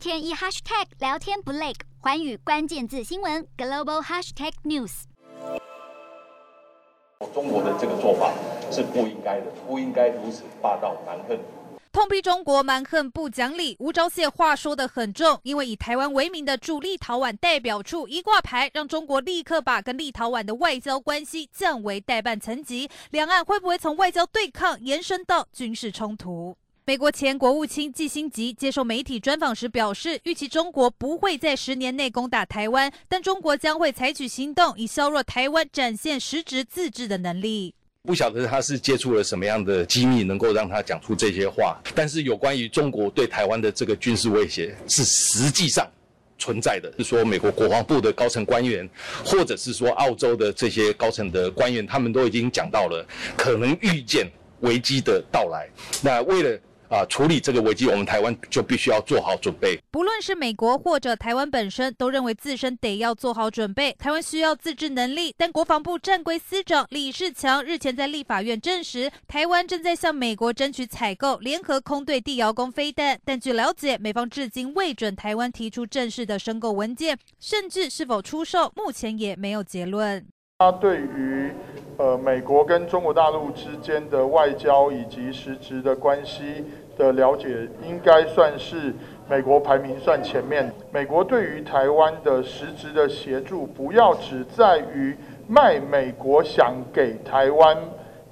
天一 hashtag 聊天不累，环宇关键字新闻 global hashtag news。中国的这个做法是不应该的，不应该如此霸道蛮横。痛批中国蛮横不讲理，吴钊燮话说得很重，因为以台湾为名的驻立陶宛代表处一挂牌，让中国立刻把跟立陶宛的外交关系降为代办层级，两岸会不会从外交对抗延伸到军事冲突？美国前国务卿季辛吉接受媒体专访时表示，预期中国不会在十年内攻打台湾，但中国将会采取行动以削弱台湾展现实质自治的能力。不晓得他是接触了什么样的机密，能够让他讲出这些话。但是有关于中国对台湾的这个军事威胁是实际上存在的，是说美国国防部的高层官员，或者是说澳洲的这些高层的官员，他们都已经讲到了可能预见危机的到来。那为了啊，处理这个危机，我们台湾就必须要做好准备。不论是美国或者台湾本身，都认为自身得要做好准备。台湾需要自治能力，但国防部战规司长李世强日前在立法院证实，台湾正在向美国争取采购联合空对地遥攻飞弹。但据了解，美方至今未准台湾提出正式的申购文件，甚至是否出售，目前也没有结论。他对于呃美国跟中国大陆之间的外交以及实质的关系。的了解应该算是美国排名算前面。美国对于台湾的实质的协助，不要只在于卖美国想给台湾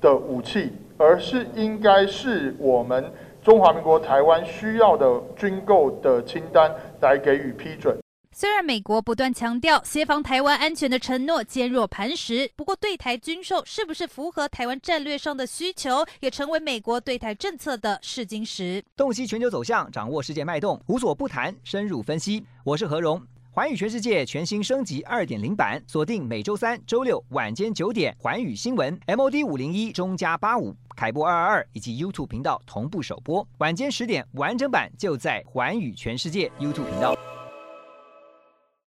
的武器，而是应该是我们中华民国台湾需要的军购的清单来给予批准。虽然美国不断强调协防台湾安全的承诺坚若磐石，不过对台军售是不是符合台湾战略上的需求，也成为美国对台政策的试金石。洞悉全球走向，掌握世界脉动，无所不谈，深入分析。我是何荣，环宇全世界全新升级二点零版，锁定每周三、周六晚间九点，环宇新闻 MOD 五零一中加八五凯播二二二以及 YouTube 频道同步首播，晚间十点完整版就在环宇全世界 YouTube 频道。